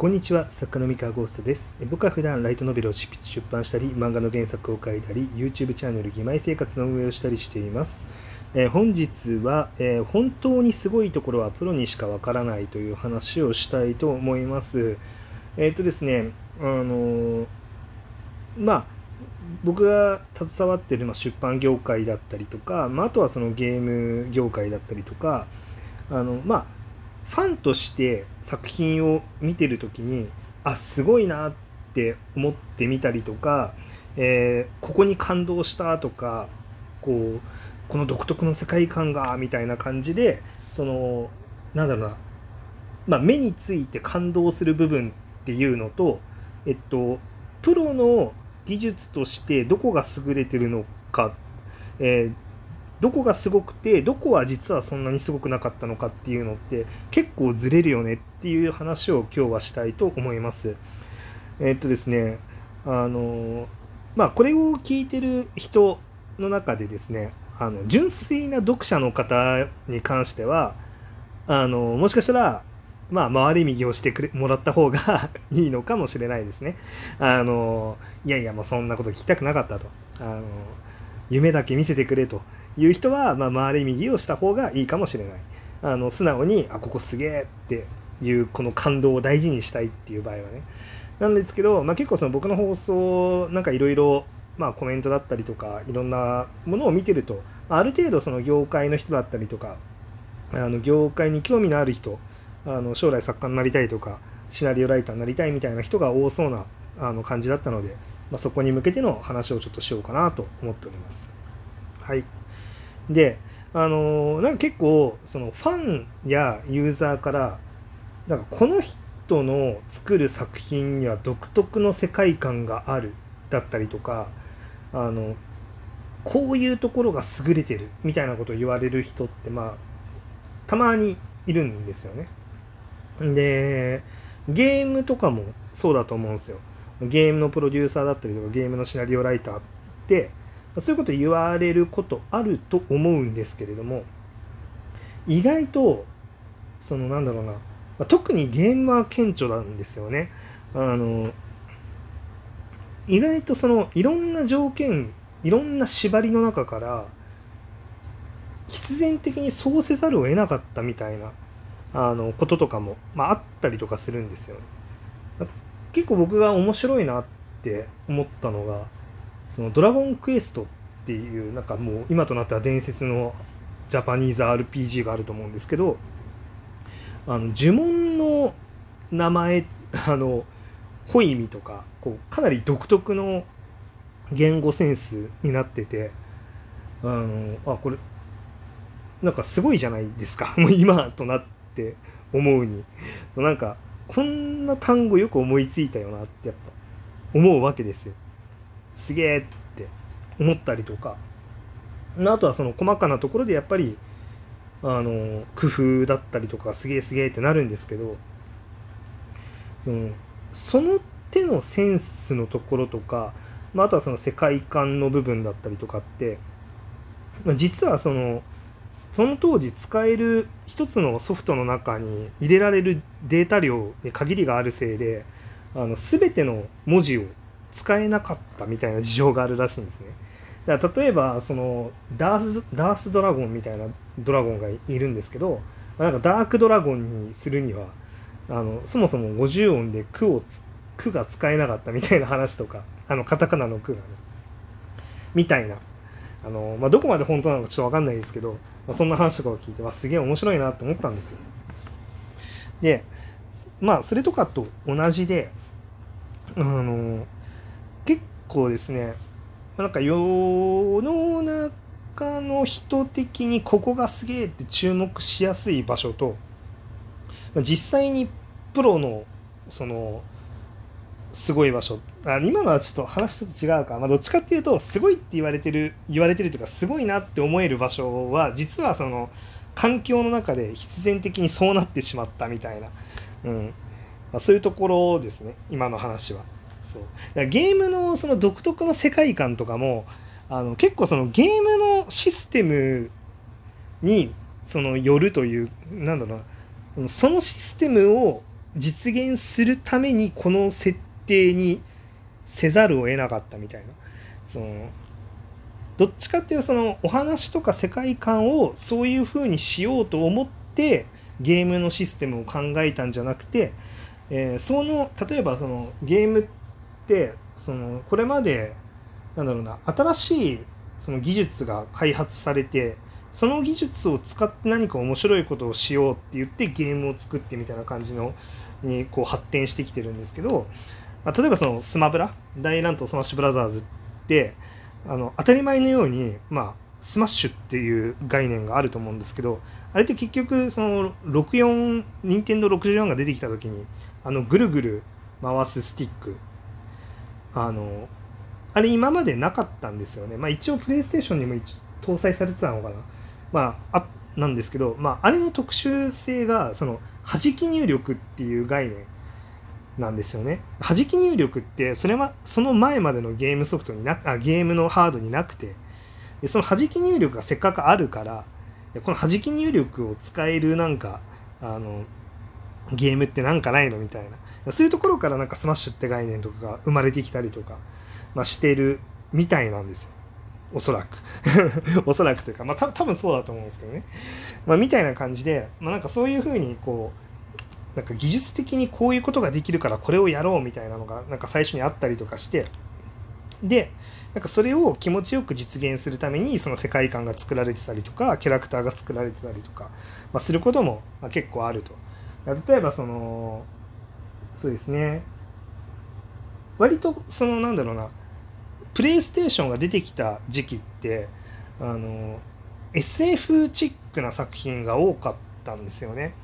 こんにちは、作家の三河ゴーストです。僕は普段ライトノベルを執筆出版したり、漫画の原作を書いたり、YouTube チャンネル、義妹生活の運営をしたりしています。えー、本日は、えー、本当にすごいところはプロにしかわからないという話をしたいと思います。えっ、ー、とですね、あのまあ、僕が携わっている出版業界だったりとか、まあ、あとはそのゲーム業界だったりとか、あのまあファンとして作品を見てる時にあすごいなって思ってみたりとか、えー、ここに感動したとかこうこの独特の世界観がみたいな感じでそのなんだろうな、まあ、目について感動する部分っていうのとえっとプロの技術としてどこが優れてるのか、えー、どこがすごくてどこは実はそんなにすごくなかったのかっていうのって結構ずれるよねっていう話を今日はしたいと思います。えー、っとですねあのまあこれを聞いてる人の中でですねあの純粋な読者の方に関してはあのもしかしたらまあ、回り右をしてくれもらった方が いいのかもしれないですね。あの、いやいや、もうそんなこと聞きたくなかったと。あの、夢だけ見せてくれという人は、まあ、回り右をした方がいいかもしれない。あの素直に、あ、ここすげえっていうこの感動を大事にしたいっていう場合はね。なんですけど、まあ、結構その僕の放送、なんかいろいろ、まあ、コメントだったりとか、いろんなものを見てると、ある程度その業界の人だったりとか、あの業界に興味のある人、あの将来作家になりたいとか、シナリオライターになりたいみたいな人が多そうなあの感じだったので、まあ、そこに向けての話をちょっとしようかなと思っております。はい。で、あのー、なんか結構、そのファンやユーザーから、なんかこの人の作る作品には独特の世界観があるだったりとか、あの、こういうところが優れてるみたいなことを言われる人って、まあ、たまにいるんですよね。で、ゲームとかもそうだと思うんですよ。ゲームのプロデューサーだったりとか、ゲームのシナリオライターって、そういうこと言われることあると思うんですけれども、意外と、そのなんだろうな、特にゲームは顕著なんですよね。あの、意外とそのいろんな条件、いろんな縛りの中から、必然的にそうせざるを得なかったみたいなあのこととかも、まあ、あったりとかするんですよ、結構僕が面白いなって思ったのがそのドラゴンクエストっていうなんかもう今となっては伝説のジャパニーズ RPG があると思うんですけどあの呪文の名前 あのホイミとかこうかなり独特の言語センスになっててあのあこれなんかすごいじゃないですか もう今となって思うにそうなんかこんな単語よく思いついたよなってやっぱ思うわけですよ。すげえって思ったりとか。あとはその細かなところでやっぱりあの工夫だったりとかすげえすげえってなるんですけど、うん、その手のセンスのところとか、まあ、あとはその世界観の部分だったりとかって、まあ、実はそのその当時使える一つのソフトの中に入れられるデータ量に限りがあるせいであの全ての文字を使えなかったみたいな事情があるらしいんですね。だから例えばそのダースダースドラゴンみたいなドラゴンがいるんですけどなんかダークドラゴンにするにはあのそもそも50音で「句を「句が使えなかったみたいな話とかあのカタカナの「句がねみたいなあの、まあ、どこまで本当なのかちょっと分かんないですけど、まあ、そんな話とかを聞いてわすげえ面白いなって思ったんですよ。でまあそれとかと同じであの構ですねなんか世の中の人的にここがすげえって注目しやすい場所と実際にプロのそのすごい場所あ今のはちょっと話ちょっと違うか、まあ、どっちかっていうとすごいって言われてる言われてるというかすごいなって思える場所は実はその環境の中で必然的にそうなってしまったみたいな、うん。まあ、そういうところですね今の話は。そう。ゲームのその独特の世界観とかもあの結構そのゲームのシステムにそのよるというなんだろうな。そのシステムを実現するためにこの設定にせざるを得なかったみたいな。そのどっちかっていうとそのお話とか世界観をそういう風にしようと思ってゲームのシステムを考えたんじゃなくて、えー、その例えばそのゲームってそのこれまでなんだろうな新しいその技術が開発されてその技術を使って何か面白いことをしようって言ってゲームを作ってみたいな感じのにこう発展してきてるんですけど、まあ、例えばそのスマブラ大乱闘スマッシュブラザーズってあの当たり前のように、まあ、スマッシュっていう概念があると思うんですけどあれって結局その64任天堂64が出てきた時にあのぐるぐる回すスティックあのあれ今までなかったんですよね。まあ一応プレイステーションにも搭載されてたのかな。まあ、あなんですけど、まああれの特殊性が、その、弾き入力っていう概念なんですよね。弾き入力って、それは、その前までのゲームソフトにな、あゲームのハードになくて、でその弾き入力がせっかくあるから、この弾き入力を使えるなんか、あの、ゲームってなんかないのみたいな。そういうところからなんかスマッシュって概念とかが生まれてきたりとか、まあ、してるみたいなんですよ。おそらく。おそらくというか、まあ、た多分そうだと思うんですけどね。まあ、みたいな感じで、まあ、なんかそういうふうに、こう、なんか技術的にこういうことができるからこれをやろうみたいなのが、なんか最初にあったりとかして、で、なんかそれを気持ちよく実現するために、その世界観が作られてたりとか、キャラクターが作られてたりとか、まあ、することも、結構あると。例えば、その、そうですね。割と、その、なんだろうな、プレイステーションが出てきた時期ってあの SF チックな作品が多かったんですよね。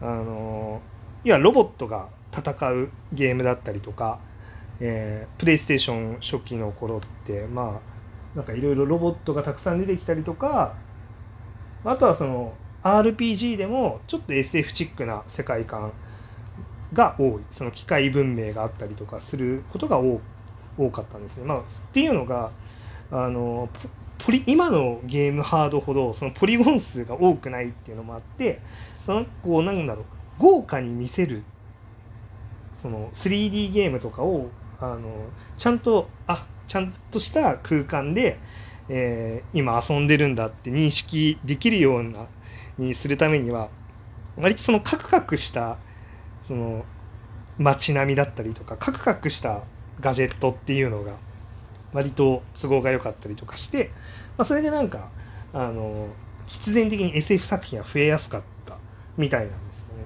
あのいやロボットが戦うゲームだったりとか、えー、プレイステーション初期の頃ってまあなんかいろいろロボットがたくさん出てきたりとかあとはその RPG でもちょっと SF チックな世界観が多いその機械文明があったりとかすることが多かったんですね。まあ、っていうのがあのポリ今のゲームハードほどそのポリゴン数が多くないっていうのもあってそのこうなんだろう豪華に見せるその 3D ゲームとかをあのちゃんとあちゃんとした空間で、えー、今遊んでるんだって認識できるようなにするためには割とそのカクカクしたその街並みだったりとかカクカクしたガジェットっていうのが割と都合が良かったりとかして、まあ、それでなんかあの必然的に SF 作品が増えやすかったみたいなんですよね。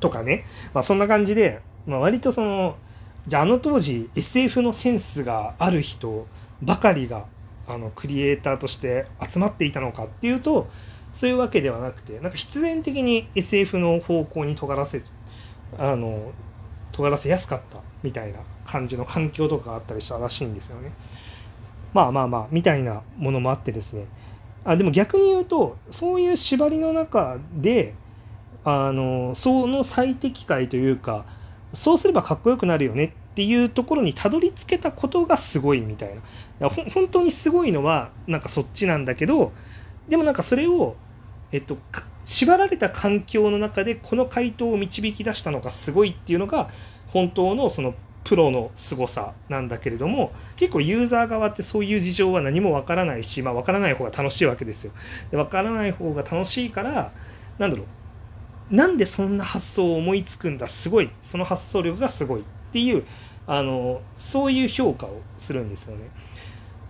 とかね、まあ、そんな感じで、まあ、割とそのじゃああの当時 SF のセンスがある人ばかりがあのクリエイターとして集まっていたのかっていうとそういうわけではなくてなんか必然的に SF の方向に尖らせあの尖らせやすかったみたいな感じの環境とかあったりしたらしいんですよね。まあまあまあみたいなものもあってですねあでも逆に言うとそういう縛りの中であのその最適解というかそうすればかっこよくなるよねっていうところにたどり着けたことがすごいみたいな本当にすごいのはなんかそっちなんだけどでもなんかそれをえっと縛られた環境の中でこの回答を導き出したのがすごいっていうのが本当のそのプロの凄さなんだけれども結構ユーザー側ってそういう事情は何もわからないし、まあ、わからない方が楽しいわけですよ。でわからない方が楽しいからなんだろうなんでそんな発想を思いつくんだ？すごいその発想力がすごいっていうあのそういう評価をするんですよね。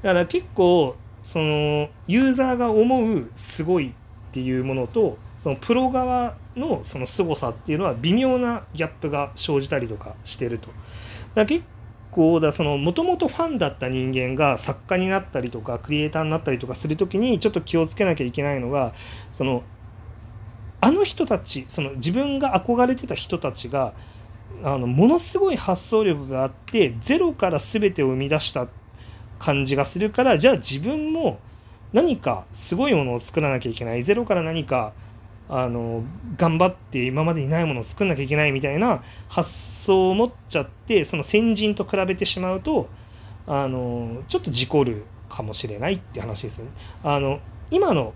だから結構そのユーザーが思うすごいっていうものとそのプロ側のその凄さっていうのは微妙なギャップが生じたりとかしてると。だ結構だそのもともとファンだった人間が作家になったりとかクリエイターになったりとかする時にちょっと気をつけなきゃいけないのがそのあの人たちその自分が憧れてた人たちがあのものすごい発想力があってゼロから全てを生み出した感じがするからじゃあ自分も何かすごいものを作らなきゃいけないゼロから何かあの頑張って今までにないものを作んなきゃいけないみたいな発想を持っちゃってその先人と比べてしまうとあのちょっと事故るかもしれないって話ですね。あの今の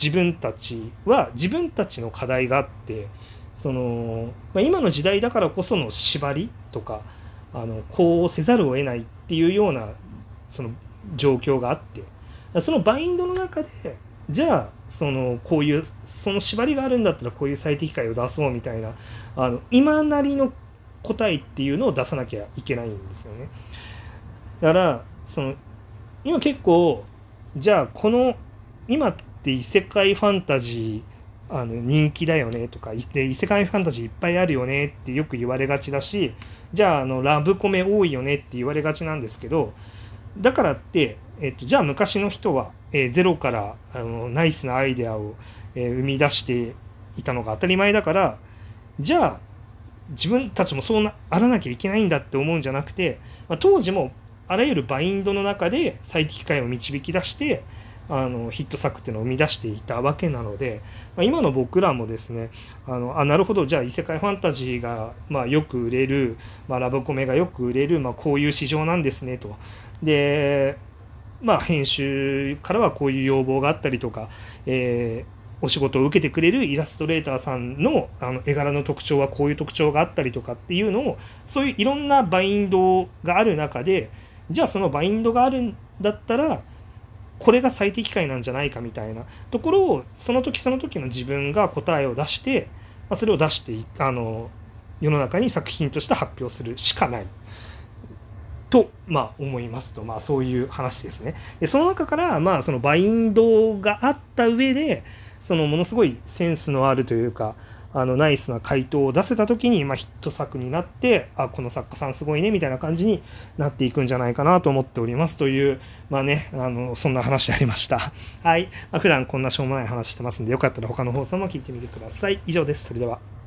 自分たちは自分たちの課題があってその、まあ、今の時代だからこその縛りとかあのこうせざるを得ないっていうようなその状況があってそのバインドの中でじゃあそのこういうその縛りがあるんだったらこういう最適解を出そうみたいなあの今なりの答えっていうのを出さなきゃいけないんですよね。だからその今結構じゃあこの今って異世界ファンタジーあの人気だよねとかで異世界ファンタジーいっぱいあるよねってよく言われがちだしじゃああのラブコメ多いよねって言われがちなんですけどだからって、えっと、じゃあ昔の人は、えー、ゼロからあのナイスなアイデアを、えー、生み出していたのが当たり前だからじゃあ自分たちもそうなあらなきゃいけないんだって思うんじゃなくて、まあ、当時もあらゆるバインドの中で最適解を導き出してあのヒット作っていうのを生み出していたわけなので、まあ、今の僕らもですねあのあなるほどじゃあ異世界ファンタジーが、まあ、よく売れる、まあ、ラブコメがよく売れる、まあ、こういう市場なんですねと。でまあ、編集からはこういう要望があったりとか、えーお仕事を受けてくれるイラストレーターさんのあの絵柄の特徴はこういう特徴があったりとかっていうのをそういういろんなバインドがある中でじゃあそのバインドがあるんだったらこれが最適解なんじゃないかみたいなところをその時その時の自分が答えを出して、まあ、それを出してあの世の中に作品として発表するしかない。と、まあ、思いますと、まあ、そういう話ですね。でその中から、まあ、そのバインドがあった上でそのものすごいセンスのあるというかあのナイスな回答を出せた時に、まあ、ヒット作になってあこの作家さんすごいねみたいな感じになっていくんじゃないかなと思っておりますというまあねあのそんな話でありました。はい、まあ、普段こんなしょうもない話してますんでよかったら他の放送も聞いてみてください。以上です。それでは。